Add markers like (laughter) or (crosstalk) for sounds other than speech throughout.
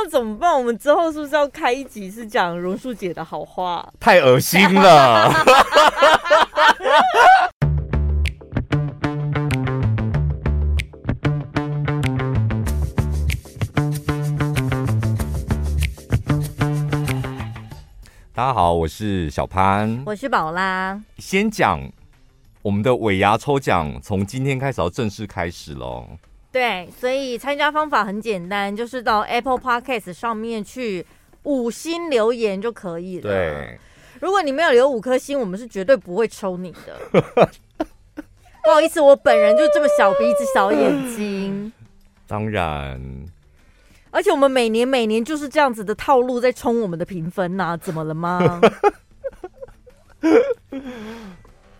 那怎么办？我们之后是不是要开一集是讲榕树姐的好话？太恶心了。(laughs) 大家好，我是小潘，我是宝拉。先讲我们的尾牙抽奖，从今天开始要正式开始喽。对，所以参加方法很简单，就是到 Apple Podcast 上面去五星留言就可以了。对，如果你没有留五颗星，我们是绝对不会抽你的。(laughs) 不好意思，我本人就这么小鼻子小眼睛。当然。而且我们每年每年就是这样子的套路在冲我们的评分呐、啊，怎么了吗？(laughs)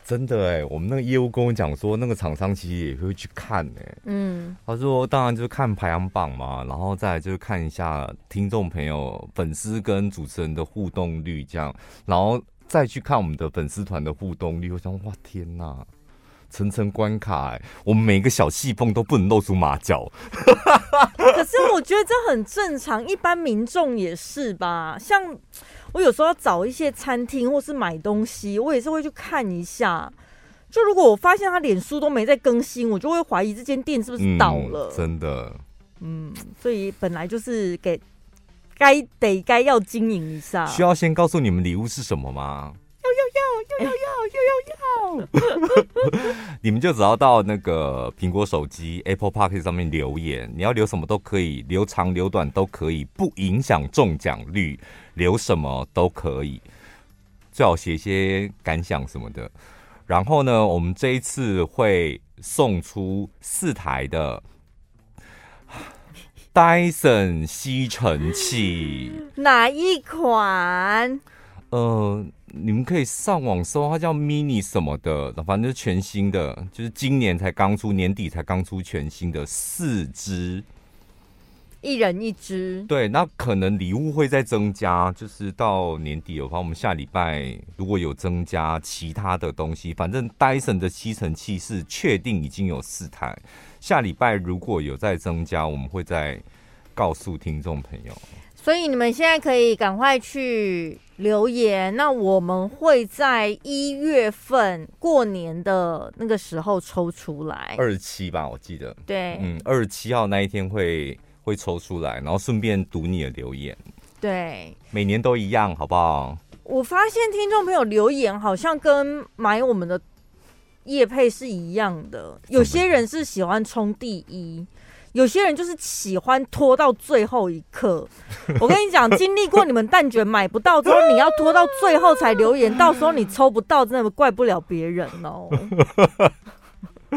真的哎、欸，我们那个业务跟我讲说，那个厂商其实也会去看哎、欸。嗯，他说当然就是看排行榜嘛，然后再来就是看一下听众朋友、粉丝跟主持人的互动率这样，然后再去看我们的粉丝团的互动率。我想，哇天哪！层层关卡、欸，我们每个小细缝都不能露出马脚。可是我觉得这很正常，一般民众也是吧。像我有时候要找一些餐厅或是买东西，我也是会去看一下。就如果我发现他脸书都没在更新，我就会怀疑这间店是不是倒了。嗯、真的，嗯，所以本来就是给该得该要经营一下。需要先告诉你们礼物是什么吗？要要要要要你们就只要到那个苹果手机 apple park 上面留言你要留什么都可以留长留短都可以不影响中奖率留什么都可以最好写一些感想什么的。然后呢我们这一次会送出四台的 dyson 吸尘器。哪一款？嗯你们可以上网搜，它叫 mini 什么的，反正就是全新的，就是今年才刚出，年底才刚出全新的四支，一人一支。对，那可能礼物会再增加，就是到年底的话，我们下礼拜如果有增加其他的东西，反正 Dyson 的吸尘器是确定已经有四台，下礼拜如果有再增加，我们会再告诉听众朋友。所以你们现在可以赶快去留言，那我们会在一月份过年的那个时候抽出来，二十七吧，我记得。对，嗯，二十七号那一天会会抽出来，然后顺便读你的留言。对，每年都一样，好不好？我发现听众朋友留言好像跟买我们的叶配是一样的，有些人是喜欢冲第一。有些人就是喜欢拖到最后一刻。我跟你讲，经历过你们蛋卷买不到之后，你要拖到最后才留言，到时候你抽不到，真的怪不了别人哦。(laughs)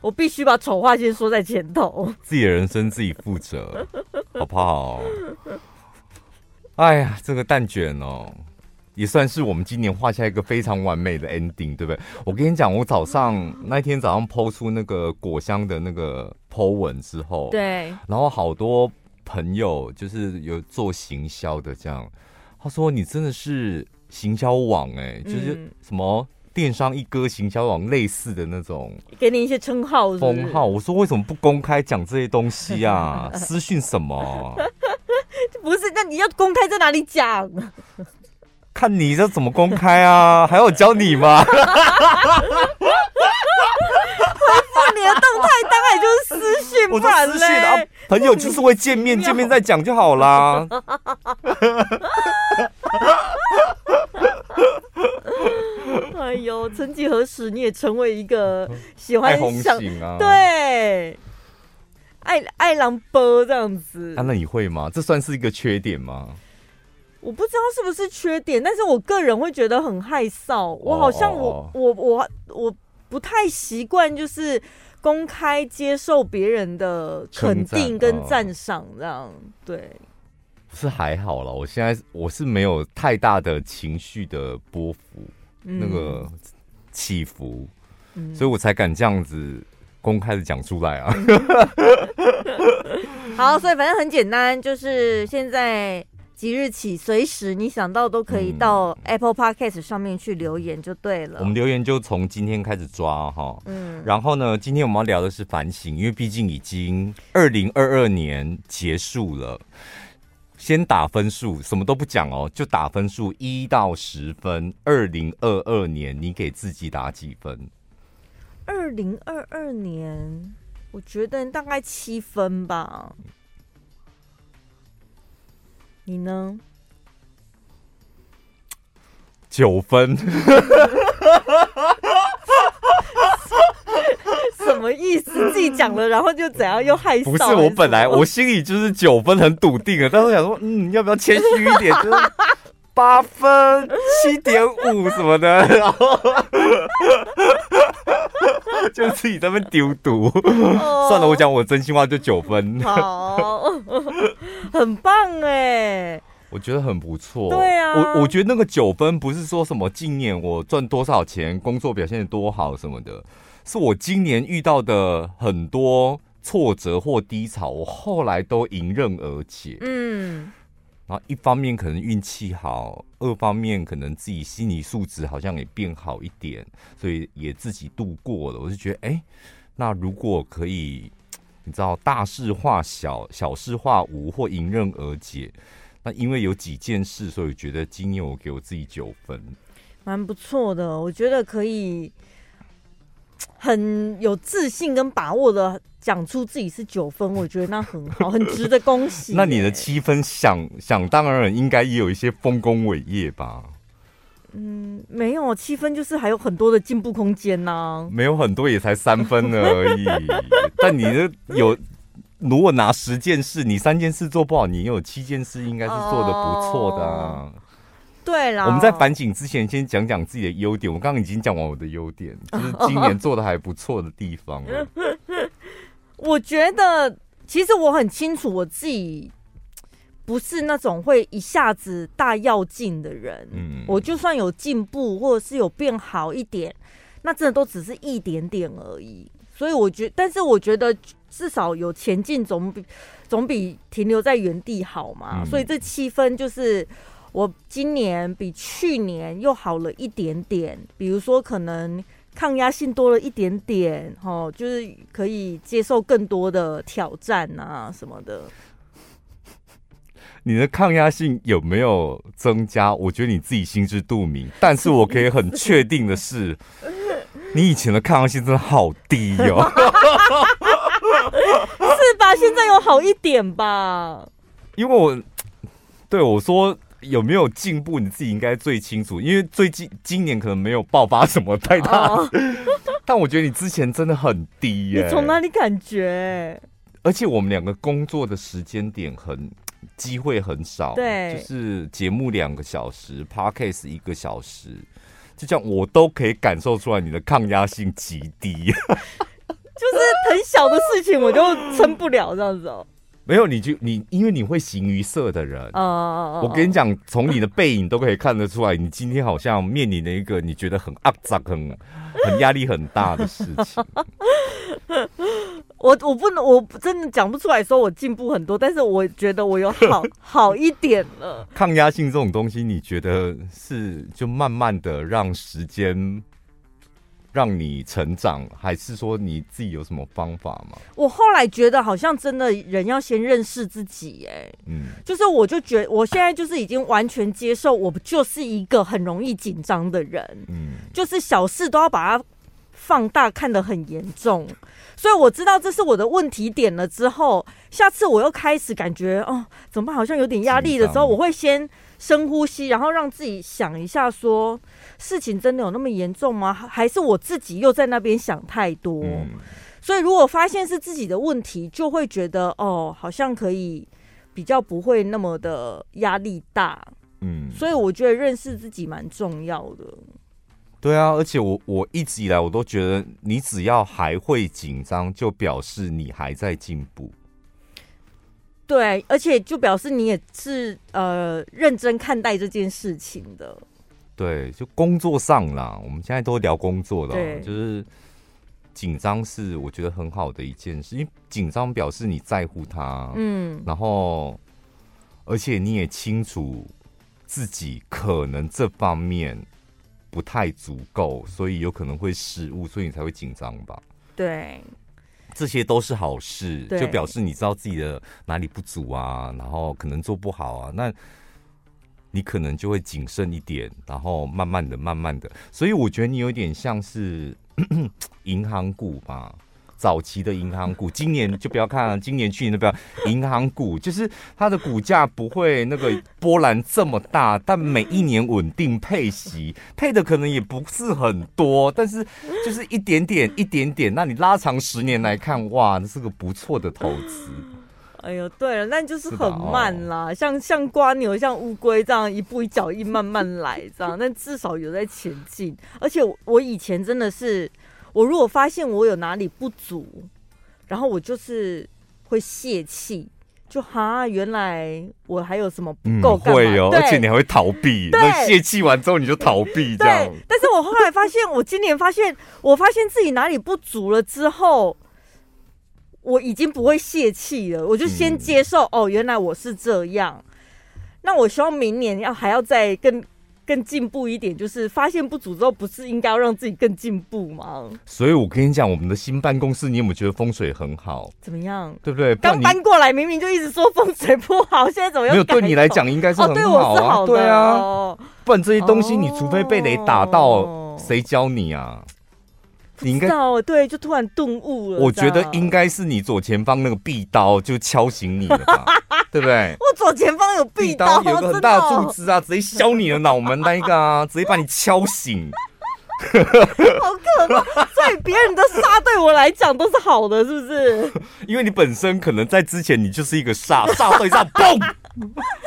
我必须把丑话先说在前头，自己的人生自己负责，好不好？哎呀，这个蛋卷哦。也算是我们今年画下一个非常完美的 ending，对不对？我跟你讲，我早上那天早上 po 出那个果香的那个 po 文之后，对，然后好多朋友就是有做行销的，这样他说你真的是行销网哎、欸，就是什么电商一哥行销网类似的那种，给你一些称号封号。我说为什么不公开讲这些东西啊？(laughs) 私讯什么？不是，那你要公开在哪里讲？看你这怎么公开啊？还要我教你吗？(laughs) 动态当然就是私讯，不然嘞。啊，朋友就是会见面，见面再讲就好啦。(laughs) 哎呦，曾几何时你也成为一个喜欢红型啊？对，爱爱狼波这样子。啊，那你会吗？这算是一个缺点吗？我不知道是不是缺点，但是我个人会觉得很害臊。我好像我我我我不太习惯，就是公开接受别人的肯定跟赞赏这样。对，是还好了。我现在我是没有太大的情绪的波幅，嗯、那个起伏，嗯、所以我才敢这样子公开的讲出来啊。(laughs) 好，所以反正很简单，就是现在。即日起，随时你想到都可以到 Apple Podcast 上面去留言就对了。我们留言就从今天开始抓哈，嗯，然后呢，今天我们要聊的是反省，因为毕竟已经二零二二年结束了，先打分数，什么都不讲哦，就打分数一到十分。二零二二年你给自己打几分？二零二二年，我觉得大概七分吧。你呢？九分。(laughs) 什么意思？自己讲了，然后就怎样？又害臊？不是，我本来我心里就是九分，很笃定的。但是我想说，嗯，要不要谦虚一点？就是八分、七点五什么的，然后 (laughs) 就自己在那边丢毒。算了，我讲我真心话，就九分。好。很棒哎，我觉得很不错。对啊，我我觉得那个九分不是说什么纪念我赚多少钱，工作表现多好什么的，是我今年遇到的很多挫折或低潮，我后来都迎刃而解。嗯，然后一方面可能运气好，二方面可能自己心理素质好像也变好一点，所以也自己度过了。我就觉得，哎，那如果可以。你知道大事化小，小事化无，或迎刃而解。那因为有几件事，所以觉得今年我给我自己九分，蛮不错的。我觉得可以很有自信跟把握的讲出自己是九分，我觉得那很好，很值得恭喜。(laughs) 那你的七分想想当然应该也有一些丰功伟业吧？嗯，没有七分，就是还有很多的进步空间呐、啊。没有很多，也才三分而已。(laughs) 但你的有，如果拿十件事，你三件事做不好，你有七件事应该是做的不错的、啊。哦、对啦，我们在反省之前，先讲讲自己的优点。我刚刚已经讲完我的优点，就是 (laughs) 今年做的还不错的地方。(laughs) 我觉得，其实我很清楚我自己。不是那种会一下子大要进的人，嗯，我就算有进步或者是有变好一点，那真的都只是一点点而已。所以我觉得，但是我觉得至少有前进总比总比停留在原地好嘛。嗯，所以这七分就是我今年比去年又好了一点点，比如说可能抗压性多了一点点，哦，就是可以接受更多的挑战啊什么的。你的抗压性有没有增加？我觉得你自己心知肚明。但是我可以很确定的是，你以前的抗压性真的好低哦。(laughs) 是吧？现在有好一点吧？因为我对我说有没有进步，你自己应该最清楚。因为最近今年可能没有爆发什么太大，oh. (laughs) 但我觉得你之前真的很低耶。你从哪里感觉？而且我们两个工作的时间点很。机会很少，对，就是节目两个小时，Podcast 一个小时，就这样我都可以感受出来你的抗压性极低，(laughs) 就是很小的事情我就撑不了这样子哦。没有，你就你因为你会形于色的人，哦，我跟你讲，从你的背影都可以看得出来，你今天好像面临了一个你觉得很肮脏、很很压力很大的事情。(laughs) 我我不能，我真的讲不出来说我进步很多，但是我觉得我有好 (laughs) 好一点了。抗压性这种东西，你觉得是就慢慢的让时间让你成长，还是说你自己有什么方法吗？我后来觉得好像真的人要先认识自己，哎，嗯，就是我就觉得我现在就是已经完全接受，我就是一个很容易紧张的人，嗯，就是小事都要把它放大看得很严重。所以我知道这是我的问题点了之后，下次我又开始感觉哦，怎么办？好像有点压力的时候，我会先深呼吸，然后让自己想一下说，说事情真的有那么严重吗？还是我自己又在那边想太多？嗯。所以如果发现是自己的问题，就会觉得哦，好像可以比较不会那么的压力大。嗯，所以我觉得认识自己蛮重要的。对啊，而且我我一直以来我都觉得，你只要还会紧张，就表示你还在进步。对，而且就表示你也是呃认真看待这件事情的。对，就工作上啦，我们现在都聊工作了，就是紧张是我觉得很好的一件事，因为紧张表示你在乎他，嗯，然后而且你也清楚自己可能这方面不太足够，所以有可能会失误，所以你才会紧张吧？对，这些都是好事，就表示你知道自己的哪里不足啊，然后可能做不好啊，那你可能就会谨慎一点，然后慢慢的、慢慢的，所以我觉得你有点像是 (clears throat) 银行股吧。早期的银行股，今年就不要看了，(laughs) 今年去年都不要。银行股就是它的股价不会那个波澜这么大，但每一年稳定配息，配的可能也不是很多，但是就是一点点一点点。那你拉长十年来看，哇，这是个不错的投资。哎呦，对了，那就是很慢啦，哦、像像瓜牛、像乌龟这样一步一脚印慢慢来，这样，但至少有在前进。而且我以前真的是。我如果发现我有哪里不足，然后我就是会泄气，就哈，原来我还有什么不够会哦，而且你还会逃避。对，泄气完之后你就逃避这样。但是我后来发现，我今年发现，我发现自己哪里不足了之后，我已经不会泄气了。我就先接受，嗯、哦，原来我是这样。那我希望明年要还要再跟。更进步一点，就是发现不足之后，不是应该要让自己更进步吗？所以我跟你讲，我们的新办公室，你有没有觉得风水很好？怎么样？对不对？刚搬过来，明明就一直说风水不好，现在怎么又？没有，对你来讲应该是很好啊。哦、对我是好的，对啊，不然这些东西你除非被雷打到，谁、哦、教你啊？你应该对，就突然顿悟了。我觉得应该是你左前方那个壁刀就敲醒你了吧，(laughs) 对不对？我左前方有壁刀，有个很大的柱子啊，直接削你的脑门那一个啊，(laughs) 直接把你敲醒。好可怕！所以别人的煞对我来讲都是好的，是不是？(laughs) 因为你本身可能在之前你就是一个煞，煞对煞，嘣，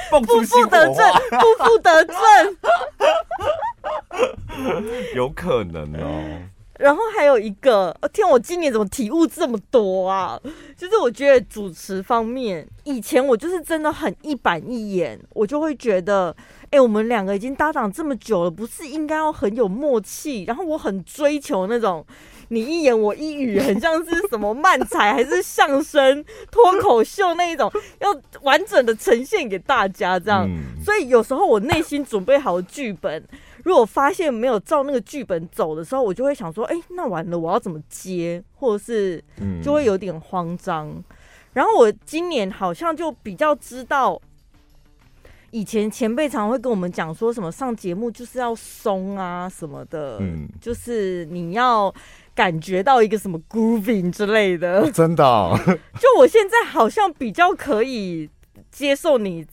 蹦出不复得正，不负得正，有可能哦。然后还有一个，天，我今年怎么体悟这么多啊？就是我觉得主持方面，以前我就是真的很一板一眼，我就会觉得，哎，我们两个已经搭档这么久了，不是应该要很有默契？然后我很追求那种你一言我一语，很像是什么漫才还是相声脱口秀那一种，要完整的呈现给大家这样。所以有时候我内心准备好剧本。如果发现没有照那个剧本走的时候，我就会想说：“哎，那完了，我要怎么接？”或者是就会有点慌张。嗯、然后我今年好像就比较知道，以前前辈常会跟我们讲说什么上节目就是要松啊什么的，嗯，就是你要感觉到一个什么 grooving 之类的。(laughs) 哦、真的、哦，就我现在好像比较可以接受你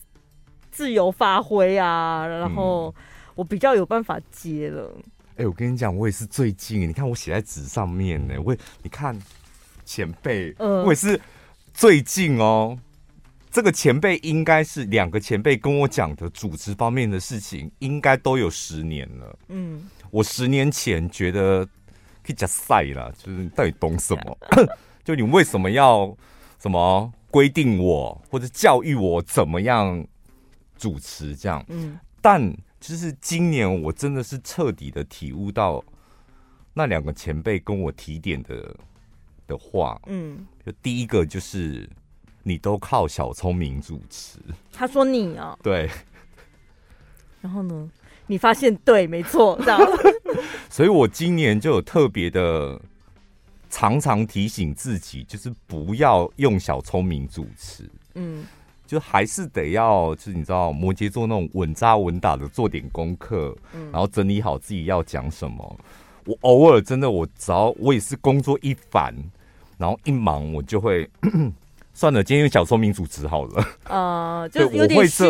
自由发挥啊，然后。嗯我比较有办法接了。哎、欸，我跟你讲，我也是最近，你看我写在纸上面呢。我，你看前辈，呃、我也是最近哦。这个前辈应该是两个前辈跟我讲的主持方面的事情，应该都有十年了。嗯，我十年前觉得可以加赛了，就是你到底懂什么？(coughs) 就你为什么要什么规定我或者教育我怎么样主持这样？嗯，但。就是今年，我真的是彻底的体悟到那两个前辈跟我提点的的话。嗯，就第一个就是你都靠小聪明主持。他说你啊，对。然后呢，你发现对，没错，这样。(laughs) 所以我今年就有特别的常常提醒自己，就是不要用小聪明主持。嗯。就还是得要，就是你知道摩羯座那种稳扎稳打的做点功课，嗯、然后整理好自己要讲什么。我偶尔真的，我只要我也是工作一烦，然后一忙，我就会 (clears throat) 算了，今天用小聪明主持好了。呃，(laughs) 就有点虚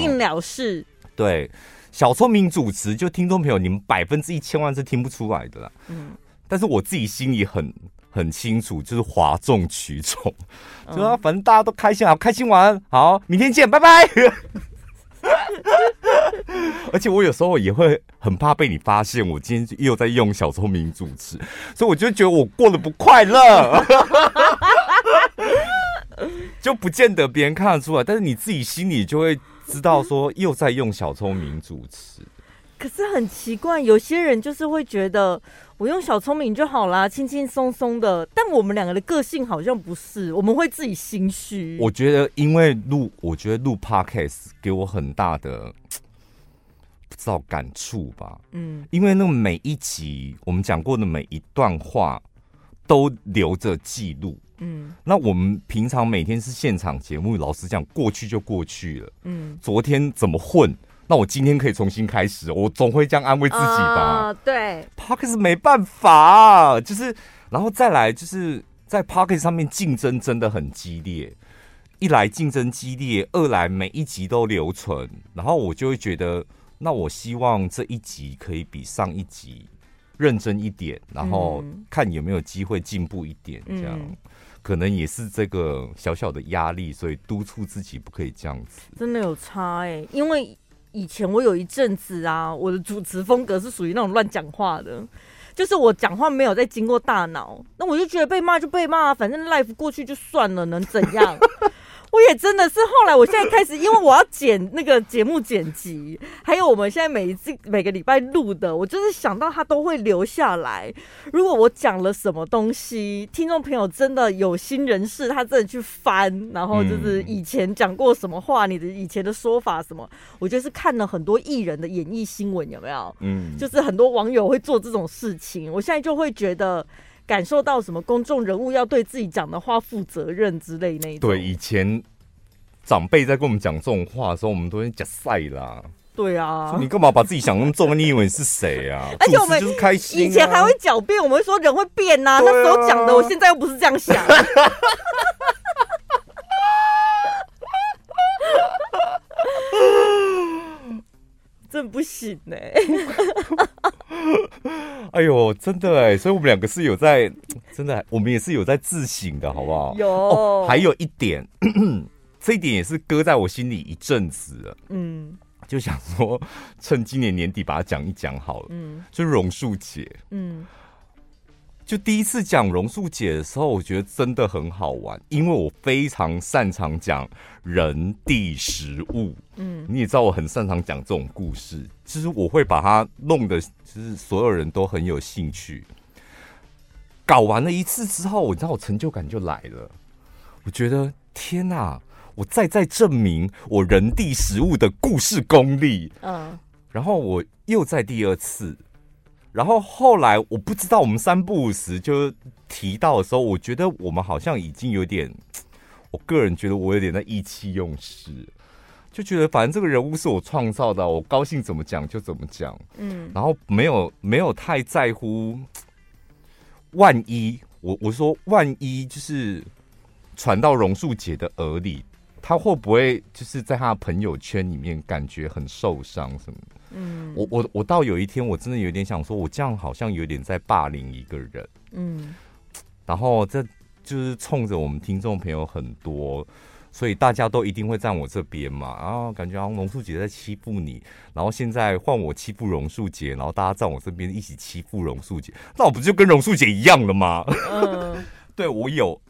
应了事。对，小聪明主持，就听众朋友，你们百分之一千万是听不出来的啦。嗯，但是我自己心里很。很清楚，就是哗众取宠，就说反正大家都开心，好开心玩，好，明天见，拜拜。(laughs) 而且我有时候也会很怕被你发现，我今天又在用小聪明主持，所以我就觉得我过得不快乐，(laughs) 就不见得别人看得出来，但是你自己心里就会知道说又在用小聪明主持。可是很奇怪，有些人就是会觉得我用小聪明就好啦，轻轻松松的。但我们两个的个性好像不是，我们会自己心虚。我觉得，因为录，我觉得录 Podcast 给我很大的不知道感触吧。嗯，因为那每一集我们讲过的每一段话都留着记录。嗯，那我们平常每天是现场节目，老实讲，过去就过去了。嗯，昨天怎么混？那我今天可以重新开始，我总会这样安慰自己吧。Uh, 对，Podcast 没办法，就是，然后再来，就是在 Podcast 上面竞争真的很激烈。一来竞争激烈，二来每一集都留存，然后我就会觉得，那我希望这一集可以比上一集认真一点，然后看有没有机会进步一点，这样、嗯、可能也是这个小小的压力，所以督促自己不可以这样子。真的有差哎、欸，因为。以前我有一阵子啊，我的主持风格是属于那种乱讲话的，就是我讲话没有在经过大脑，那我就觉得被骂就被骂，反正 life 过去就算了，能怎样？我也真的是后来，我现在开始，因为我要剪那个节目剪辑，还有我们现在每一次每个礼拜录的，我就是想到他都会留下来。如果我讲了什么东西，听众朋友真的有心人士，他真的去翻，然后就是以前讲过什么话，你的以前的说法什么，我觉得是看了很多艺人的演艺新闻，有没有？嗯，就是很多网友会做这种事情，我现在就会觉得。感受到什么公众人物要对自己讲的话负责任之类那一种。对，以前长辈在跟我们讲这种话的时候，我们都会讲赛啦。对啊，你干嘛把自己想那么重？你以为你是谁啊？(laughs) 而且我们就是开心、啊，以前还会狡辩，我们会说人会变呐、啊。那时候讲的，我现在又不是这样想。(laughs) 真不行呢、欸！(laughs) (laughs) 哎呦，真的哎，所以我们两个是有在，(tsk) 真的，我们也是有在自省的，好不好？有。哦，还有一点，(clears throat) 这一点也是搁在我心里一阵子了。嗯，就想说趁今年年底把它讲一讲好了。嗯，就是榕树姐。嗯。就第一次讲榕树姐的时候，我觉得真的很好玩，因为我非常擅长讲人地食物。嗯，你也知道我很擅长讲这种故事，其实我会把它弄得，就是所有人都很有兴趣。搞完了一次之后，我知道我成就感就来了。我觉得天哪，我再再证明我人地食物的故事功力。嗯，然后我又在第二次。然后后来我不知道，我们三不五时就提到的时候，我觉得我们好像已经有点，我个人觉得我有点在意气用事，就觉得反正这个人物是我创造的，我高兴怎么讲就怎么讲，嗯，然后没有没有太在乎，万一我我说万一就是传到榕树姐的耳里，她会不会就是在她的朋友圈里面感觉很受伤什么的？嗯，我我我到有一天，我真的有点想说，我这样好像有点在霸凌一个人。嗯，然后这就是冲着我们听众朋友很多，所以大家都一定会站我这边嘛。然后感觉好像榕树姐在欺负你，然后现在换我欺负榕树姐，然后大家站我这边一起欺负榕树姐，那我不就跟榕树姐一样了吗？嗯，(laughs) 对，我有，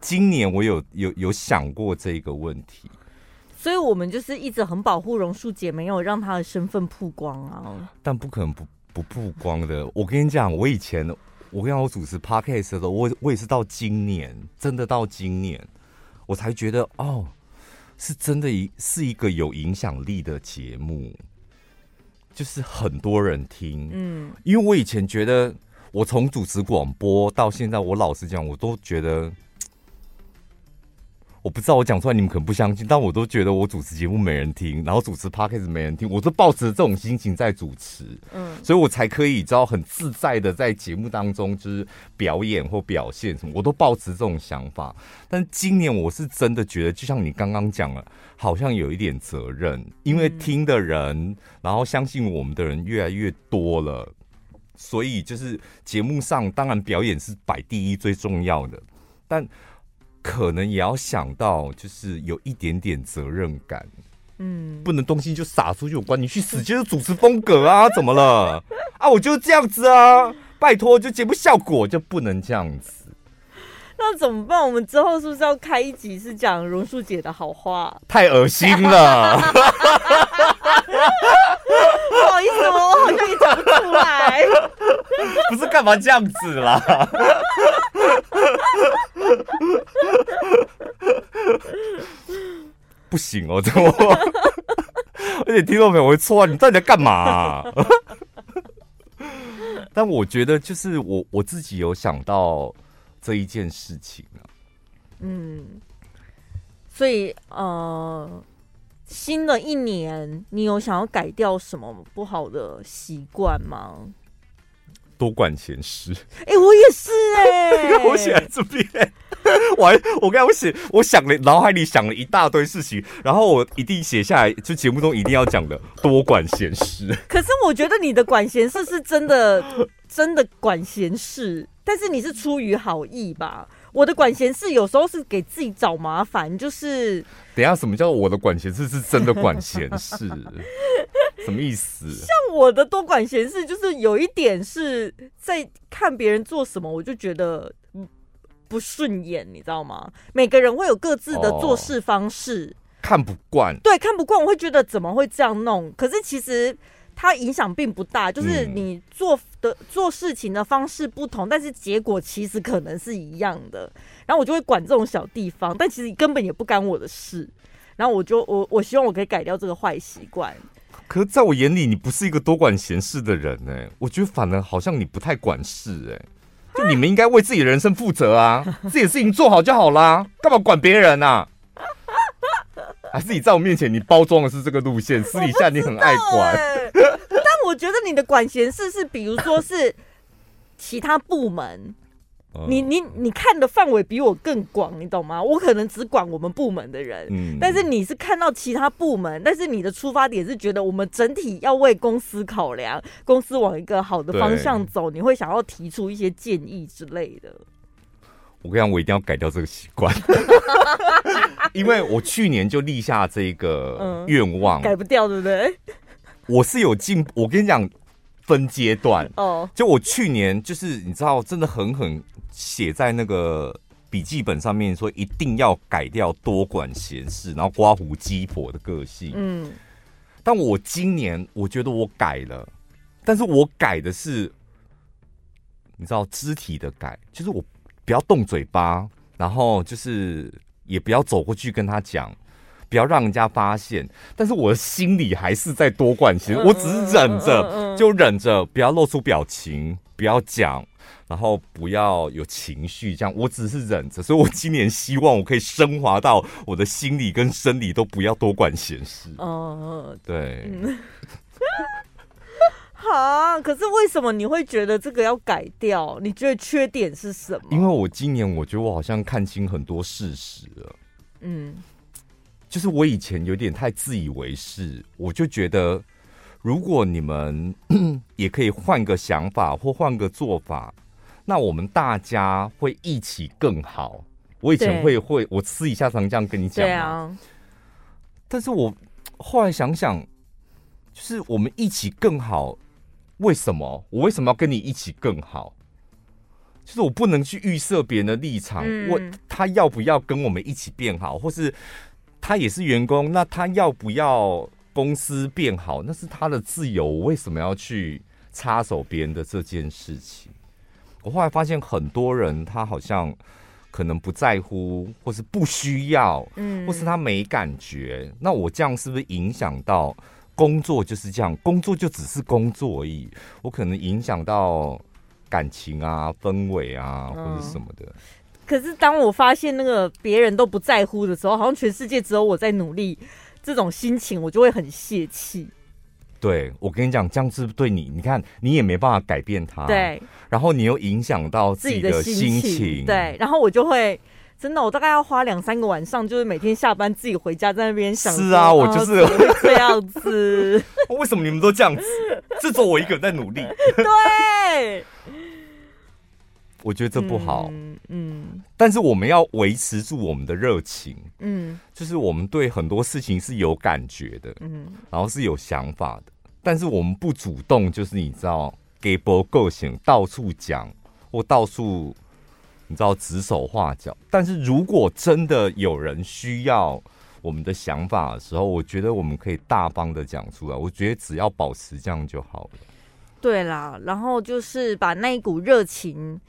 今年我有有有想过这个问题。所以我们就是一直很保护榕树姐，没有让她的身份曝光啊。但不可能不不曝光的。我跟你讲，我以前我跟我主持 Podcast 的时候，我我也是到今年，真的到今年，我才觉得哦，是真的一是一个有影响力的节目，就是很多人听。嗯，因为我以前觉得，我从主持广播到现在，我老实讲，我都觉得。我不知道我讲出来你们可能不相信，但我都觉得我主持节目没人听，然后主持 podcast 没人听，我都抱着这种心情在主持，嗯，所以我才可以知道很自在的在节目当中就是表演或表现什么，我都抱持这种想法。但今年我是真的觉得，就像你刚刚讲了，好像有一点责任，因为听的人，然后相信我们的人越来越多了，所以就是节目上当然表演是摆第一最重要的，但。可能也要想到，就是有一点点责任感，嗯，不能东西就撒出去，我管你去死，就是主持风格啊，怎么了？(laughs) 啊，我就这样子啊，拜托，就节目效果就不能这样子。那怎么办？我们之后是不是要开一集是讲榕树姐的好话？太恶心了。(laughs) 不好意思，我我好像也讲不出来。不是干嘛这样子啦？不行哦，这我，而且听众朋友会错，你到底在干嘛啊？但我觉得，就是我我自己有想到这一件事情啊。嗯，所以呃，新的一年，你有想要改掉什么不好的习惯吗？多管闲事。哎、欸，我也是哎、欸，我写在这边，我还我刚才我写，我想了脑海里想了一大堆事情，然后我一定写下来，就节目中一定要讲的多管闲事。(laughs) (laughs) 可是我觉得你的管闲事是真的，真的管闲事，但是你是出于好意吧？我的管闲事有时候是给自己找麻烦，就是等一下什么叫我的管闲事是真的管闲事？(laughs) 什么意思？像我的多管闲事，就是有一点是在看别人做什么，我就觉得不顺眼，你知道吗？每个人会有各自的做事方式，哦、看不惯，对，看不惯，我会觉得怎么会这样弄？可是其实。它影响并不大，就是你做的、嗯、做事情的方式不同，但是结果其实可能是一样的。然后我就会管这种小地方，但其实根本也不干我的事。然后我就我我希望我可以改掉这个坏习惯。可是在我眼里，你不是一个多管闲事的人呢、欸。我觉得反而好像你不太管事哎、欸。就你们应该为自己的人生负责啊，自己的事情做好就好啦，干嘛管别人啊？还是你在我面前，你包装的是这个路线，私底下你很爱管。欸、(laughs) 但我觉得你的管闲事是，比如说是其他部门，你你你看的范围比我更广，你懂吗？我可能只管我们部门的人，嗯，但是你是看到其他部门，但是你的出发点是觉得我们整体要为公司考量，公司往一个好的方向走，你会想要提出一些建议之类的。我跟你讲，我一定要改掉这个习惯，(laughs) 因为我去年就立下这个愿望，嗯，改不掉，对不对？我是有进，我跟你讲，分阶段哦。就我去年就是你知道，真的狠狠写在那个笔记本上面，说一定要改掉多管闲事，然后刮胡鸡婆的个性。嗯，但我今年我觉得我改了，但是我改的是你知道肢体的改，就是我。不要动嘴巴，然后就是也不要走过去跟他讲，不要让人家发现。但是我的心里还是在多管闲事，我只是忍着，就忍着，不要露出表情，不要讲，然后不要有情绪，这样我只是忍着。所以我今年希望我可以升华到我的心理跟生理都不要多管闲事。哦，对。(laughs) 啊！可是为什么你会觉得这个要改掉？你觉得缺点是什么？因为我今年我觉得我好像看清很多事实了。嗯，就是我以前有点太自以为是，我就觉得如果你们 (clears throat) 也可以换个想法或换个做法，那我们大家会一起更好。我以前会会，我私底下常这样跟你讲。对啊。但是我后来想想，就是我们一起更好。为什么我为什么要跟你一起更好？就是我不能去预设别人的立场，嗯、我他要不要跟我们一起变好，或是他也是员工，那他要不要公司变好，那是他的自由。我为什么要去插手别人的这件事情？我后来发现很多人他好像可能不在乎，或是不需要，嗯，或是他没感觉。那我这样是不是影响到？工作就是这样，工作就只是工作而已。我可能影响到感情啊、氛围啊，或者什么的。可是当我发现那个别人都不在乎的时候，好像全世界只有我在努力，这种心情我就会很泄气。对，我跟你讲，这样是对你，你看你也没办法改变他。对，然后你又影响到自己的心情。对，然后我就会。真的，我大概要花两三个晚上，就是每天下班自己回家在那边想。是啊，我就是、啊、这样子。(laughs) 为什么你们都这样子？只有我一个人在努力。对，我觉得这不好。嗯，嗯，但是我们要维持住我们的热情。嗯，就是我们对很多事情是有感觉的。嗯，然后是有想法的，但是我们不主动，就是你知道，给博够行，到处讲或到处。你知道指手画脚，但是如果真的有人需要我们的想法的时候，我觉得我们可以大方的讲出来。我觉得只要保持这样就好了。对啦，然后就是把那一股热情，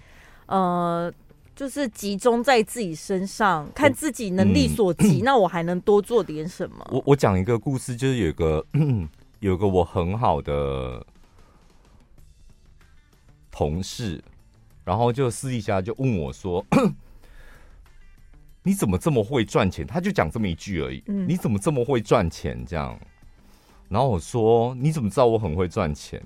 呃，就是集中在自己身上，看自己能力所及，嗯、那我还能多做点什么？我我讲一个故事，就是有一个 (clears throat) 有一个我很好的同事，然后就私底下就问我说：“你怎么这么会赚钱？”他就讲这么一句而已。嗯、你怎么这么会赚钱？这样，然后我说：“你怎么知道我很会赚钱？”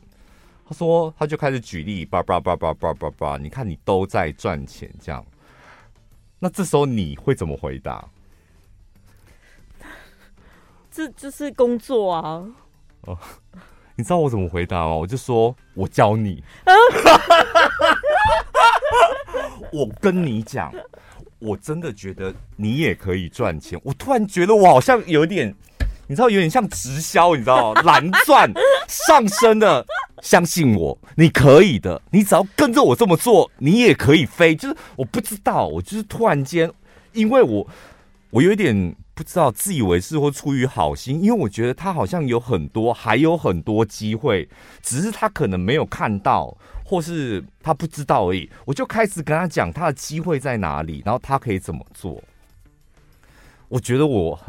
他说，他就开始举例，叭叭叭叭叭叭叭，你看你都在赚钱，这样，那这时候你会怎么回答？(laughs) 这这是工作啊！哦，你知道我怎么回答吗？我就说，我教你。我跟你讲，我真的觉得你也可以赚钱。我突然觉得我好像有点。你知道有点像直销，你知道吗？蓝钻上升的，相信我，你可以的。你只要跟着我这么做，你也可以飞。就是我不知道，我就是突然间，因为我我有一点不知道，自以为是或出于好心，因为我觉得他好像有很多，还有很多机会，只是他可能没有看到，或是他不知道而已。我就开始跟他讲他的机会在哪里，然后他可以怎么做。我觉得我。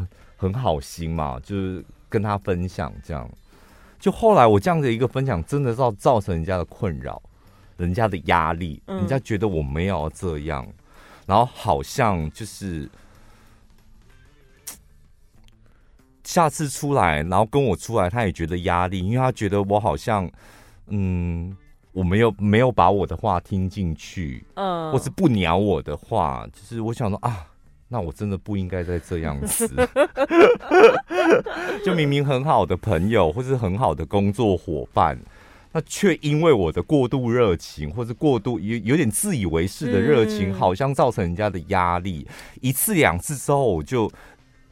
很好心嘛，就是跟他分享这样，就后来我这样的一个分享，真的造造成人家的困扰，人家的压力，人家觉得我没有这样，嗯、然后好像就是下次出来，然后跟我出来，他也觉得压力，因为他觉得我好像，嗯，我没有没有把我的话听进去，嗯，或是不鸟我的话，就是我想说啊。那我真的不应该再这样子，(laughs) 就明明很好的朋友或是很好的工作伙伴，那却因为我的过度热情或是过度有有点自以为是的热情，好像造成人家的压力。一次两次之后，我就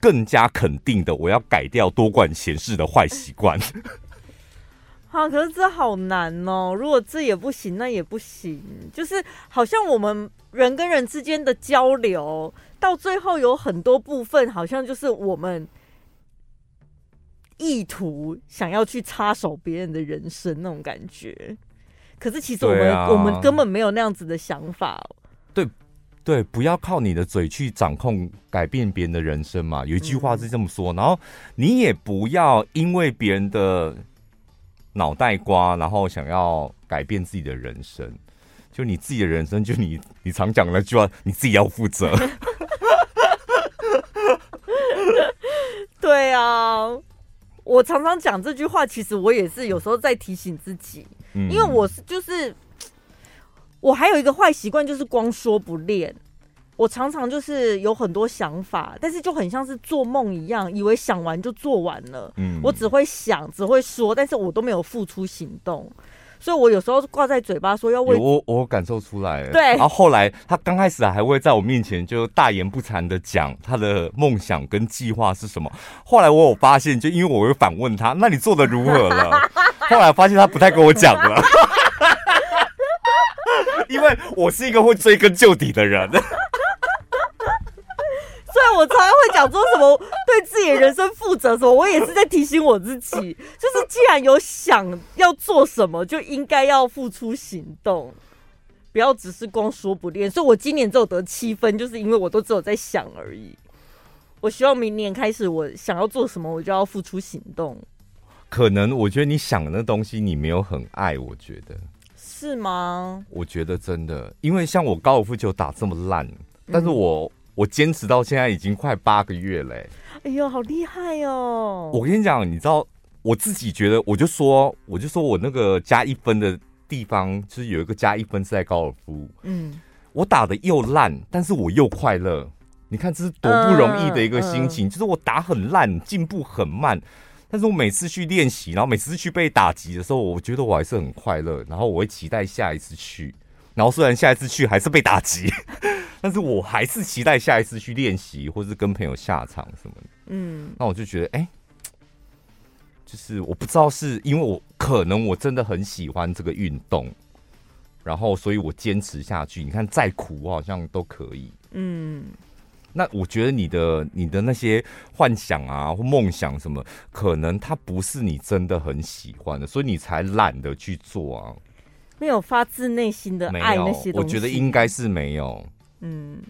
更加肯定的，我要改掉多管闲事的坏习惯。(laughs) 啊，可是这好难哦！如果这也不行，那也不行，就是好像我们人跟人之间的交流。到最后有很多部分，好像就是我们意图想要去插手别人的人生那种感觉。可是其实我们、啊、我们根本没有那样子的想法。对对，不要靠你的嘴去掌控改变别人的人生嘛。有一句话是这么说，嗯、然后你也不要因为别人的脑袋瓜，然后想要改变自己的人生。就你自己的人生，(laughs) 就你你常讲的那句话，你自己要负责。(laughs) 对啊，我常常讲这句话，其实我也是有时候在提醒自己，因为我是就是我还有一个坏习惯，就是光说不练。我常常就是有很多想法，但是就很像是做梦一样，以为想完就做完了。嗯，我只会想，只会说，但是我都没有付出行动。所以，我有时候挂在嘴巴说要为我，我感受出来了。对，然后后来他刚开始还会在我面前就大言不惭的讲他的梦想跟计划是什么。后来我有发现，就因为我会反问他，那你做的如何了？(laughs) 后来发现他不太跟我讲了，因为我是一个会追根究底的人。(laughs) 我常常会讲说什么对自己的人生负责什么，我也是在提醒我自己，就是既然有想要做什么，就应该要付出行动，不要只是光说不练。所以我今年只有得七分，就是因为我都只有在想而已。我希望明年开始，我想要做什么，我就要付出行动。可能我觉得你想的那东西，你没有很爱，我觉得是吗？我觉得真的，因为像我高尔夫球打这么烂，但是我。嗯我坚持到现在已经快八个月嘞、欸！哎呦，好厉害哦！我跟你讲，你知道我自己觉得，我就说，我就说我那个加一分的地方，就是有一个加一分是在高尔夫。嗯，我打的又烂，但是我又快乐。你看这是多不容易的一个心情，嗯嗯、就是我打很烂，进步很慢，但是我每次去练习，然后每次去被打击的时候，我觉得我还是很快乐，然后我会期待下一次去。然后虽然下一次去还是被打击。(laughs) 但是我还是期待下一次去练习，或是跟朋友下场什么的。嗯，那我就觉得，哎、欸，就是我不知道是因为我可能我真的很喜欢这个运动，然后所以我坚持下去。你看再苦，我好像都可以。嗯，那我觉得你的你的那些幻想啊或梦想什么，可能它不是你真的很喜欢的，所以你才懒得去做啊。没有发自内心的爱那些东西，我觉得应该是没有。嗯，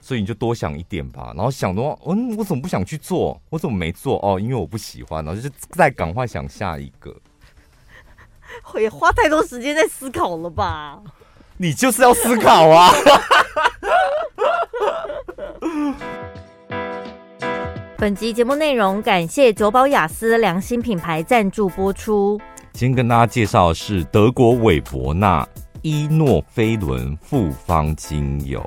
所以你就多想一点吧，然后想的话，嗯，我怎么不想去做？我怎么没做？哦，因为我不喜欢，然后就是再赶快想下一个。会花太多时间在思考了吧？你就是要思考啊！(laughs) 本集节目内容感谢九宝雅思良心品牌赞助播出。先跟大家介绍的是德国韦伯纳伊诺菲伦复方精油。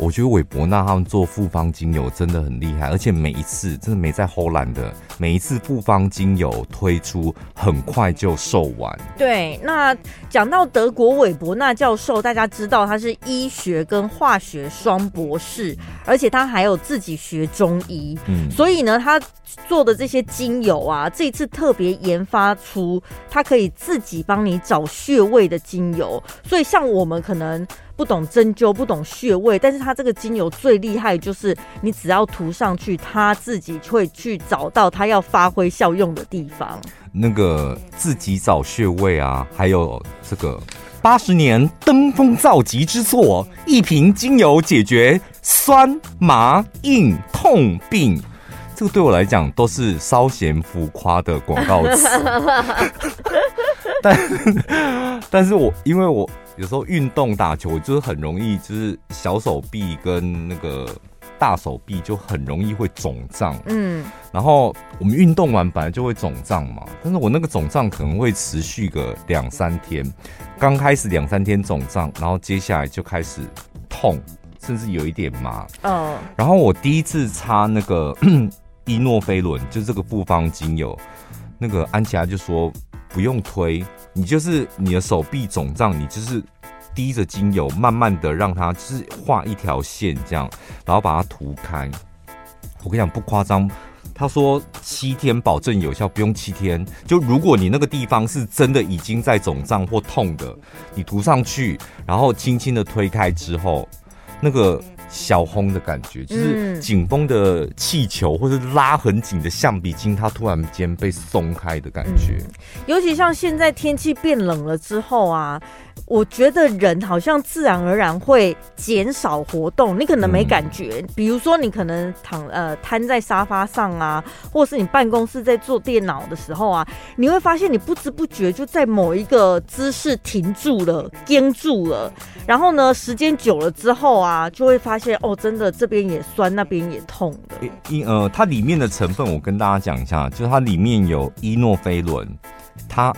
我觉得韦伯纳他们做复方精油真的很厉害，而且每一次真的没在偷懒的，每一次复方精油推出很快就售完。对，那讲到德国韦伯纳教授，大家知道他是医学跟化学双博士，而且他还有自己学中医，嗯，所以呢，他做的这些精油啊，这次特别研发出他可以自己帮你找穴位的精油，所以像我们可能。不懂针灸，不懂穴位，但是它这个精油最厉害，就是你只要涂上去，它自己会去找到它要发挥效用的地方。那个自己找穴位啊，还有这个八十年登峰造极之作，一瓶精油解决酸麻硬痛病。这个对我来讲都是稍显浮夸的广告词，(laughs) 但但是我因为我。有时候运动打球就是很容易，就是小手臂跟那个大手臂就很容易会肿胀。嗯，然后我们运动完本来就会肿胀嘛，但是我那个肿胀可能会持续个两三天，刚开始两三天肿胀，然后接下来就开始痛，甚至有一点麻。嗯，然后我第一次擦那个 (clears throat) 伊诺菲伦，就是这个复方精油，那个安琪拉就说不用推。你就是你的手臂肿胀，你就是滴着精油，慢慢的让它就是画一条线这样，然后把它涂开。我跟你讲不夸张，他说七天保证有效，不用七天。就如果你那个地方是真的已经在肿胀或痛的，你涂上去，然后轻轻的推开之后，那个。小轰的感觉，就是紧绷的气球，或是拉很紧的橡皮筋，它突然间被松开的感觉。嗯，尤其像现在天气变冷了之后啊。我觉得人好像自然而然会减少活动，你可能没感觉。比如说，你可能躺呃瘫在沙发上啊，或是你办公室在做电脑的时候啊，你会发现你不知不觉就在某一个姿势停住了、僵住了。然后呢，时间久了之后啊，就会发现哦，真的这边也酸，那边也痛的。因呃，它里面的成分我跟大家讲一下，就是它里面有伊诺菲伦，它。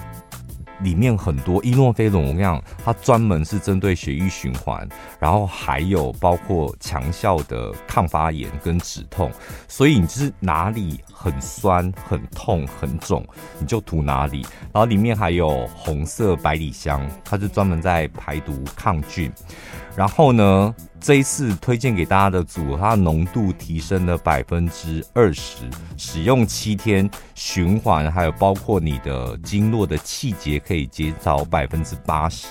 里面很多伊诺菲龙，我跟你讲，它专门是针对血液循环，然后还有包括强效的抗发炎跟止痛，所以你就是哪里很酸、很痛、很肿，你就涂哪里。然后里面还有红色百里香，它是专门在排毒抗菌。然后呢，这一次推荐给大家的组合，它浓度提升了百分之二十，使用七天循环，还有包括你的经络的气节可以减少百分之八十。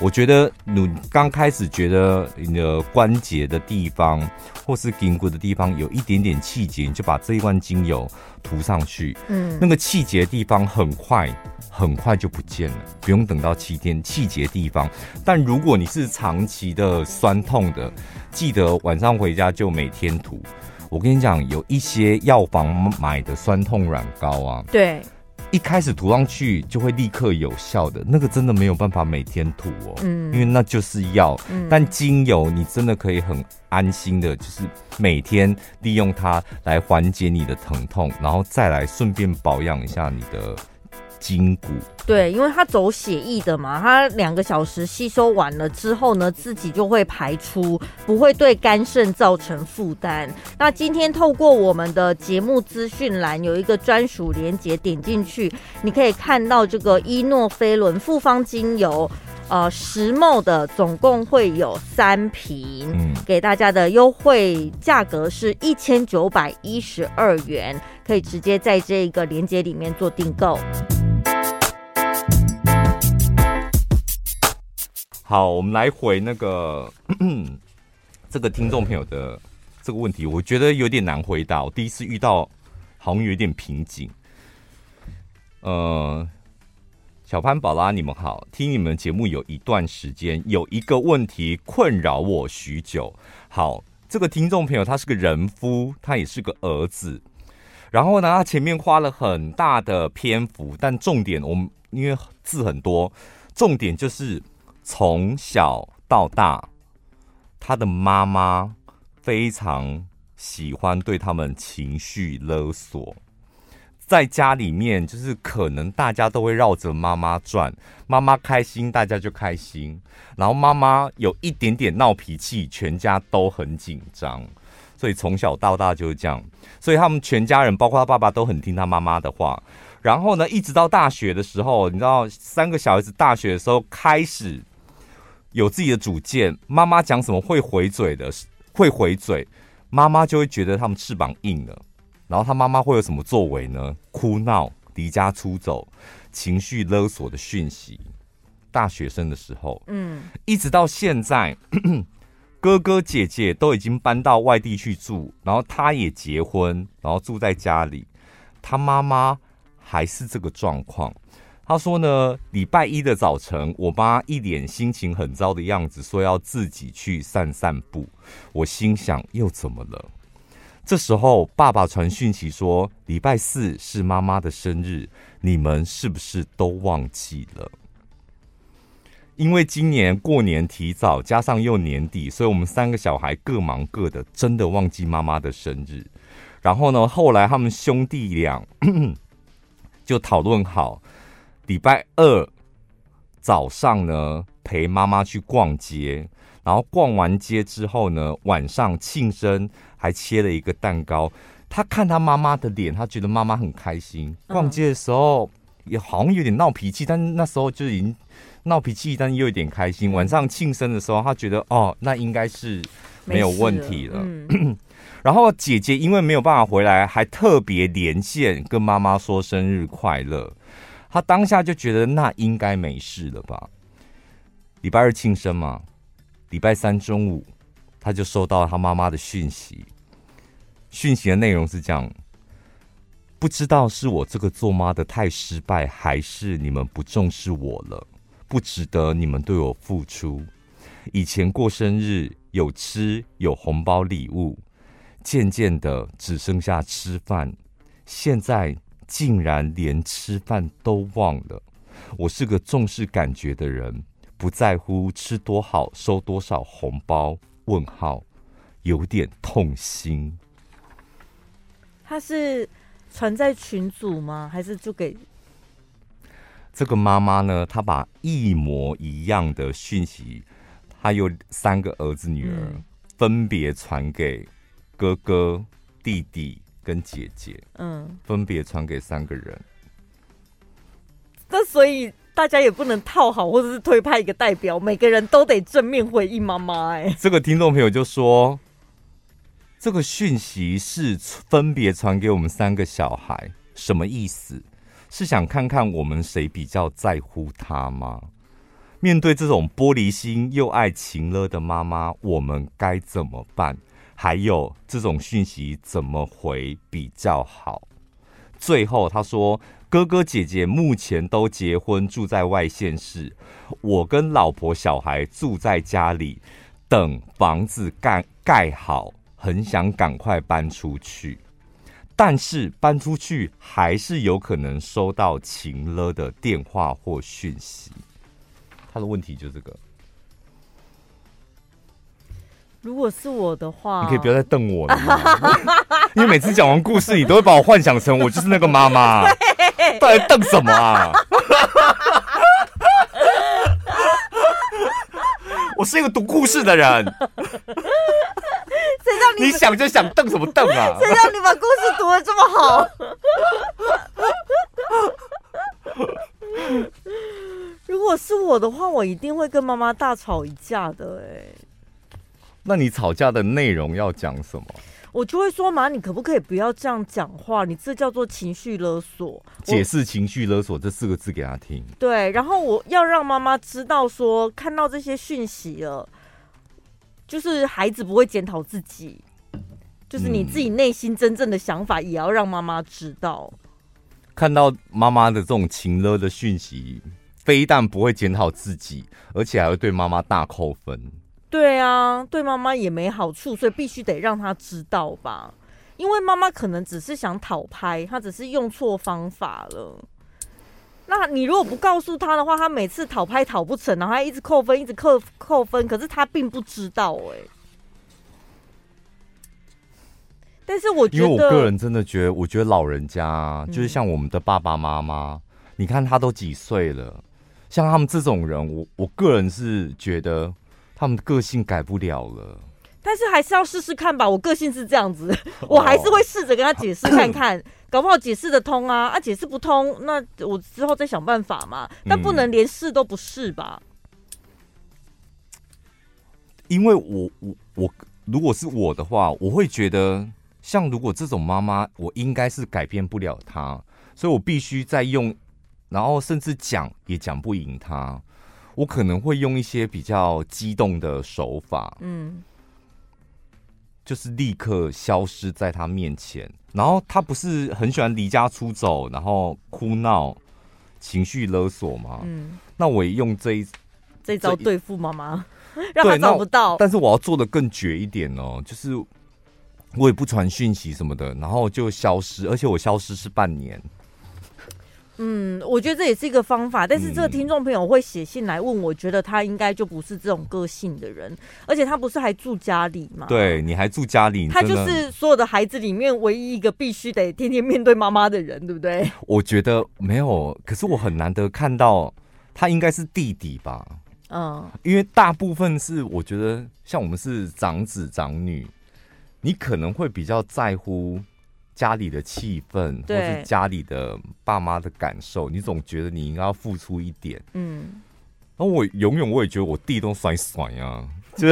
我觉得你刚开始觉得你的关节的地方或是筋骨的地方有一点点气结，你就把这一罐精油涂上去，嗯，那个气结的地方很快很快就不见了，不用等到七天。气结的地方，但如果你是长期的酸痛的，记得晚上回家就每天涂。我跟你讲，有一些药房买的酸痛软膏啊，对。一开始涂上去就会立刻有效的，那个真的没有办法每天涂哦，嗯，因为那就是药。嗯，但精油你真的可以很安心的，就是每天利用它来缓解你的疼痛，然后再来顺便保养一下你的。筋骨对，因为它走血液的嘛，它两个小时吸收完了之后呢，自己就会排出，不会对肝肾造成负担。那今天透过我们的节目资讯栏有一个专属连接，点进去你可以看到这个伊诺菲伦复方精油，呃，石墨的总共会有三瓶，给大家的优惠价格是一千九百一十二元，可以直接在这个连接里面做订购。好，我们来回那个 (clears throat) 这个听众朋友的这个问题，我觉得有点难回答。我第一次遇到，好像有点瓶颈。呃，小潘宝拉，你们好，听你们节目有一段时间，有一个问题困扰我许久。好，这个听众朋友他是个人夫，他也是个儿子。然后呢，他前面花了很大的篇幅，但重点我们因为字很多，重点就是从小到大，他的妈妈非常喜欢对他们情绪勒索。在家里面，就是可能大家都会绕着妈妈转，妈妈开心，大家就开心。然后妈妈有一点点闹脾气，全家都很紧张。所以从小到大就是这样，所以他们全家人，包括他爸爸，都很听他妈妈的话。然后呢，一直到大学的时候，你知道，三个小孩子大学的时候开始有自己的主见，妈妈讲什么会回嘴的，会回嘴，妈妈就会觉得他们翅膀硬了。然后他妈妈会有什么作为呢？哭闹、离家出走、情绪勒索的讯息。大学生的时候，嗯，一直到现在。哥哥姐姐都已经搬到外地去住，然后他也结婚，然后住在家里。他妈妈还是这个状况。他说呢，礼拜一的早晨，我妈一脸心情很糟的样子，说要自己去散散步。我心想，又怎么了？这时候，爸爸传讯息说，礼拜四是妈妈的生日，你们是不是都忘记了？因为今年过年提早，加上又年底，所以我们三个小孩各忙各的，真的忘记妈妈的生日。然后呢，后来他们兄弟俩 (coughs) 就讨论好，礼拜二早上呢陪妈妈去逛街，然后逛完街之后呢，晚上庆生还切了一个蛋糕。他看他妈妈的脸，他觉得妈妈很开心。逛街的时候也好像有点闹脾气，但是那时候就已经。闹脾气，但又有点开心。晚上庆生的时候，他觉得哦，那应该是没有问题了。了嗯、(clears throat) 然后姐姐因为没有办法回来，还特别连线跟妈妈说生日快乐。他当下就觉得那应该没事了吧？礼拜二庆生嘛，礼拜三中午他就收到他妈妈的讯息。讯息的内容是这样：不知道是我这个做妈的太失败，还是你们不重视我了。不值得你们对我付出。以前过生日有吃有红包礼物，渐渐的只剩下吃饭，现在竟然连吃饭都忘了。我是个重视感觉的人，不在乎吃多好收多少红包。问号，有点痛心。他是传在群组吗？还是就给？这个妈妈呢，她把一模一样的讯息，她有三个儿子女儿，嗯、分别传给哥哥、弟弟跟姐姐，嗯，分别传给三个人。那所以大家也不能套好，或者是推派一个代表，每个人都得正面回应妈妈。哎，这个听众朋友就说，这个讯息是分别传给我们三个小孩，什么意思？是想看看我们谁比较在乎他吗？面对这种玻璃心又爱情勒的妈妈，我们该怎么办？还有这种讯息怎么回比较好？最后他说：“哥哥姐姐目前都结婚，住在外县市，我跟老婆小孩住在家里，等房子盖盖好，很想赶快搬出去。”但是搬出去还是有可能收到情了的电话或讯息。他的问题就这个。如果是我的话，你可以不要再瞪我了吗？(laughs) 因为每次讲完故事，你都会把我幻想成我就是那个妈妈。到底瞪什么啊？(laughs) 我是一个读故事的人。谁让你你想就想瞪什么瞪啊？谁让你把故事读的这么好？(laughs) 如果是我的话，我一定会跟妈妈大吵一架的。哎，那你吵架的内容要讲什么？我就会说嘛，你可不可以不要这样讲话？你这叫做情绪勒索。解释“情绪勒索”这四个字给他听。对，然后我要让妈妈知道说，看到这些讯息了。就是孩子不会检讨自己，就是你自己内心真正的想法也要让妈妈知道。看到妈妈的这种情勒的讯息，非但不会检讨自己，而且还会对妈妈大扣分。对啊，对妈妈也没好处，所以必须得让她知道吧。因为妈妈可能只是想讨拍，她只是用错方法了。那你如果不告诉她的话，她每次讨拍讨不成，然后她一直扣分，一直扣扣分，可是她并不知道哎、欸。但是我觉得，因为我个人真的觉得，我觉得老人家就是像我们的爸爸妈妈，嗯、你看他都几岁了，像他们这种人，我我个人是觉得他们的个性改不了了。但是还是要试试看吧，我个性是这样子，(laughs) 我还是会试着跟他解释看看，(coughs) 搞不好解释得通啊，啊解释不通，那我之后再想办法嘛。但不能连试都不试吧？因为我我我如果是我的话，我会觉得。像如果这种妈妈，我应该是改变不了她，所以我必须再用，然后甚至讲也讲不赢她，我可能会用一些比较激动的手法，嗯，就是立刻消失在他面前，然后他不是很喜欢离家出走，然后哭闹、情绪勒索吗？嗯，那我也用这一这招对付妈妈，让他找不到。但是我要做的更绝一点哦，就是。我也不传讯息什么的，然后就消失，而且我消失是半年。嗯，我觉得这也是一个方法，但是这个听众朋友会写信来问，我觉得他应该就不是这种个性的人，而且他不是还住家里吗？对，你还住家里，他就是所有的孩子里面唯一一个必须得天天面对妈妈的人，对不对？(laughs) 我觉得没有，可是我很难得看到他应该是弟弟吧？嗯，因为大部分是我觉得像我们是长子长女。你可能会比较在乎家里的气氛，或是家里的爸妈的感受，你总觉得你应该要付出一点。嗯，然后我永远我也觉得我弟都甩甩啊，(laughs) 就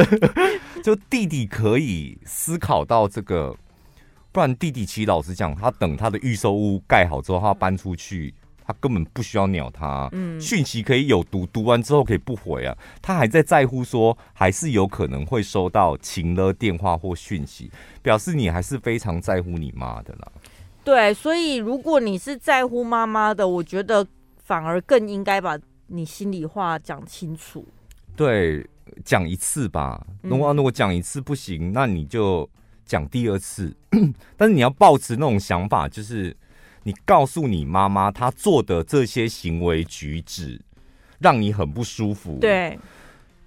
就弟弟可以思考到这个，不然弟弟其实老实讲，他等他的预售屋盖好之后，他要搬出去。他根本不需要鸟他，嗯，讯息可以有读，读完之后可以不回啊。他还在在乎说，还是有可能会收到情勒电话或讯息，表示你还是非常在乎你妈的啦。对，所以如果你是在乎妈妈的，我觉得反而更应该把你心里话讲清楚。对，讲一次吧。如果如果讲一次不行，那你就讲第二次。(clears throat) 但是你要保持那种想法，就是。你告诉你妈妈，她做的这些行为举止让你很不舒服，对。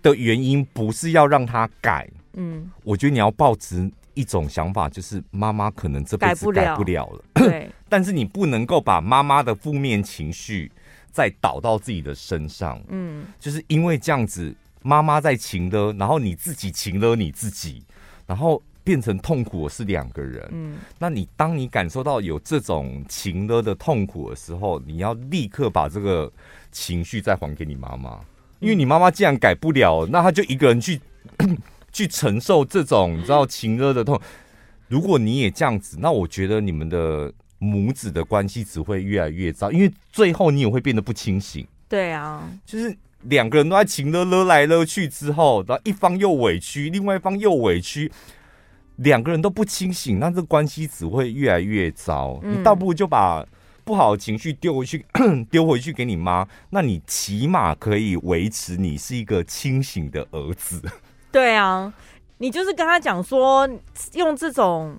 的原因不是要让她改，嗯，我觉得你要抱持一种想法，就是妈妈可能这辈子改不了。了，对，(clears throat) 但是你不能够把妈妈的负面情绪再导到自己的身上，嗯，就是因为这样子，妈妈在情勒，然后你自己情勒你自己，然后。变成痛苦的是两个人，嗯，那你当你感受到有这种情勒的痛苦的时候，你要立刻把这个情绪再还给你妈妈，因为你妈妈既然改不了，那她就一个人去 (clears throat) 去承受这种你知道情勒的痛。如果你也这样子，那我觉得你们的母子的关系只会越来越糟，因为最后你也会变得不清醒。对啊，就是两个人都在情勒勒来勒去之后，然后一方又委屈，另外一方又委屈。两个人都不清醒，那这关系只会越来越糟。嗯、你倒不如就把不好的情绪丢回去，(coughs) 丢回去给你妈，那你起码可以维持你是一个清醒的儿子。(laughs) 对啊，你就是跟他讲说，用这种。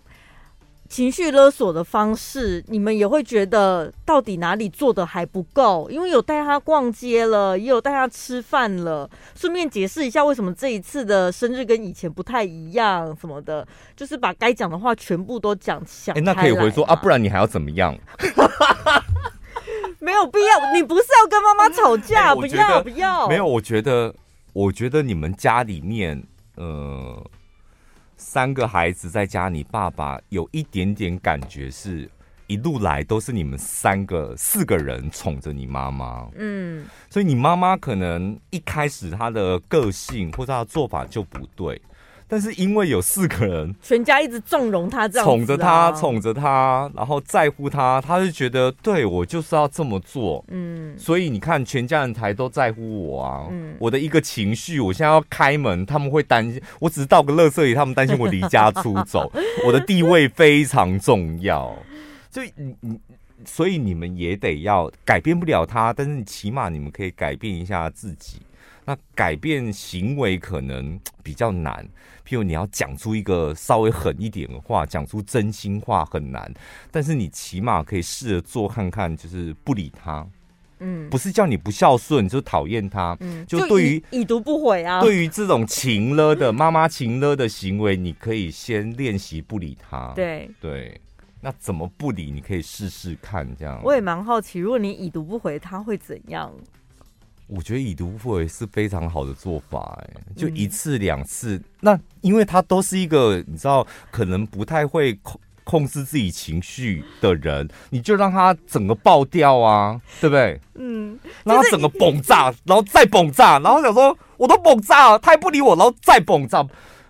情绪勒索的方式，你们也会觉得到底哪里做的还不够？因为有带他逛街了，也有带他吃饭了，顺便解释一下为什么这一次的生日跟以前不太一样什么的，就是把该讲的话全部都讲详。哎、欸，那可以回说啊，不然你还要怎么样？没有必要，你不是要跟妈妈吵架？欸、(laughs) 不要不要，没有，我觉得，我觉得你们家里面，呃。三个孩子在家，你爸爸有一点点感觉，是一路来都是你们三个、四个人宠着你妈妈。嗯，所以你妈妈可能一开始她的个性或者她的做法就不对，但是因为有四个人，全家一直纵容他这样，宠着他，宠着他，然后在乎他，他就觉得对我就是要这么做。嗯，所以你看，全家人才都在乎我啊。嗯，我的一个情绪，我现在要开门，他们会担心，我只是到个乐色里，他们担心我离家出走。(laughs) 我的地位非常重要，就你你，所以你们也得要改变不了他，但是起码你们可以改变一下自己。那改变行为可能 (tsk) 比较难，譬如你要讲出一个稍微狠一点的话，讲出真心话很难，但是你起码可以试着做看看，就是不理他，嗯，不是叫你不孝顺，就讨厌他，嗯，就对于已读不回啊，对于这种情勒的 (laughs) 妈妈情勒的行为，你可以先练习不理他，对。对，那怎么不理？你可以试试看，这样。我也蛮好奇，如果你已读不回，他会怎样？我觉得已读不回是非常好的做法，哎，就一次两次，嗯、那因为他都是一个你知道可能不太会控控制自己情绪的人，你就让他整个爆掉啊，对不对？嗯，让他整个爆炸，然后再爆炸，然后想说我都爆炸了，他也不理我，然后再爆炸，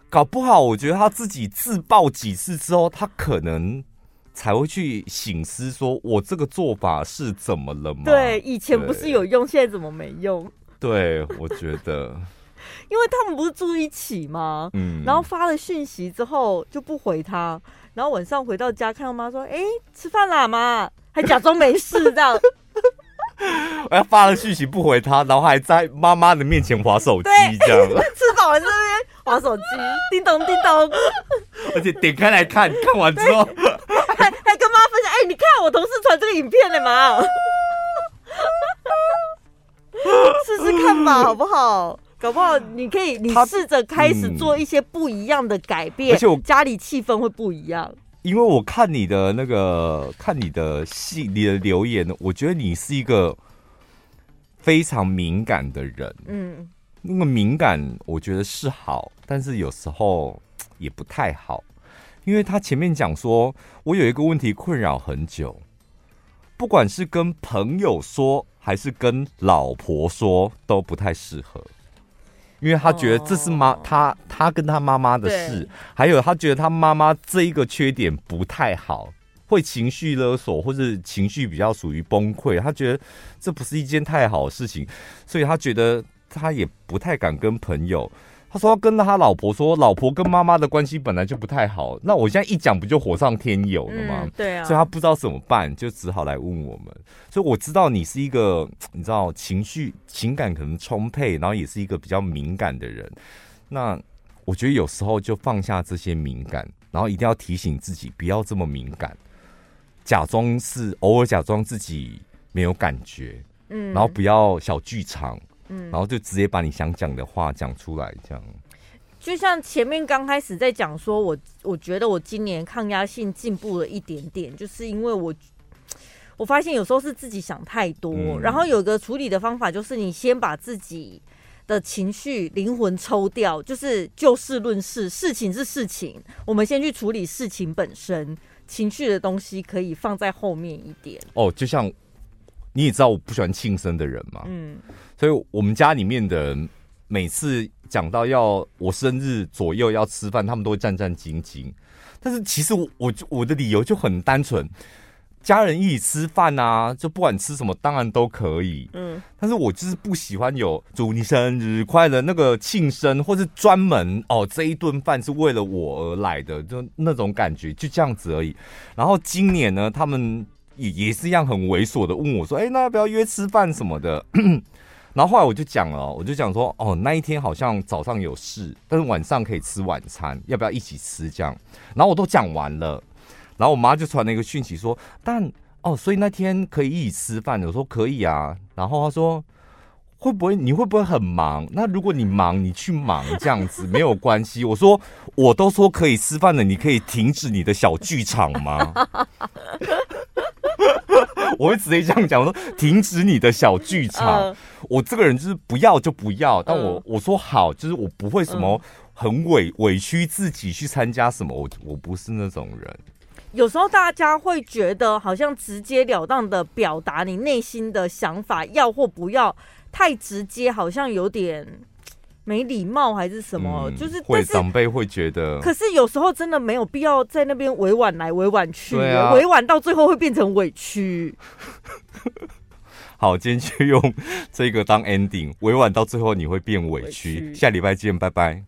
搞不好我觉得他自己自爆几次之后，他可能。才会去醒思，说我这个做法是怎么了吗？对，以前不是有用，现在怎么没用？对，我觉得，(laughs) 因为他们不是住一起吗？嗯，然后发了讯息之后就不回他，然后晚上回到家看到妈说：“哎，吃饭啦，妈。”还假装没事这样。(laughs) (laughs) 我要发了讯息不回他，然后还在妈妈的面前划手机这样。吃饱了这边划手机，叮咚叮咚，而且点开来看看完之后。还还跟妈分享，哎、欸，你看我同事传这个影片了吗？(laughs) 试试看吧，(laughs) 好不好？搞不好你可以，你试着开始做一些不一样的改变，而且我家里气氛会不一样。因为我看你的那个，看你的戏，你的留言，我觉得你是一个非常敏感的人。嗯，那个敏感，我觉得是好，但是有时候也不太好。因为他前面讲说，我有一个问题困扰很久，不管是跟朋友说还是跟老婆说都不太适合，因为他觉得这是妈他他跟他妈妈的事，还有他觉得他妈妈这一个缺点不太好，会情绪勒索或者情绪比较属于崩溃，他觉得这不是一件太好的事情，所以他觉得他也不太敢跟朋友。他说要跟他老婆说，老婆跟妈妈的关系本来就不太好。那我现在一讲，不就火上添油了吗？嗯，对啊。所以他不知道怎么办，就只好来问我们。所以我知道你是一个，你知道情绪情感可能充沛，然后也是一个比较敏感的人。那我觉得有时候就放下这些敏感，然后一定要提醒自己不要这么敏感，假装是偶尔假装自己没有感觉，嗯，然后不要小剧场。嗯，然后就直接把你想讲的话讲出来，这样。就像前面刚开始在讲说，我我觉得我今年抗压性进步了一点点，就是因为我我发现有时候是自己想太多，嗯、然后有个处理的方法就是你先把自己的情绪灵魂抽掉，就是就事论事，事情是事情，我们先去处理事情本身，情绪的东西可以放在后面一点。哦，就像。你也知道我不喜欢庆生的人嘛，嗯，所以我们家里面的人每次讲到要我生日左右要吃饭，他们都会战战兢兢。但是其实我我我的理由就很单纯，家人一起吃饭啊，就不管吃什么当然都可以，嗯，但是我就是不喜欢有祝你生日快乐那个庆生，或是专门哦这一顿饭是为了我而来的，就那种感觉就这样子而已。然后今年呢，他们。也也是一样很猥琐的问我说：“哎、欸，那要不要约吃饭什么的？”然后后来我就讲了，我就讲说：“哦，那一天好像早上有事，但是晚上可以吃晚餐，要不要一起吃？”这样，然后我都讲完了，然后我妈就传了一个讯息说：“但哦，所以那天可以一起吃饭。”我说：“可以啊。”然后她说。会不会你会不会很忙？那如果你忙，你去忙这样子没有关系。我说我都说可以吃饭了，你可以停止你的小剧场吗？(laughs) (laughs) 我会直接这样讲，我说停止你的小剧场。我这个人就是不要就不要，但我我说好，就是我不会什么很委委屈自己去参加什么，我我不是那种人。有时候大家会觉得好像直截了当的表达你内心的想法，要或不要。太直接，好像有点没礼貌还是什么，嗯、就是会长辈会觉得。可是有时候真的没有必要在那边委婉来委婉去，啊、委婉到最后会变成委屈。(laughs) 好，今天就用这个当 ending，委婉到最后你会变委屈。委屈。下礼拜见，拜拜。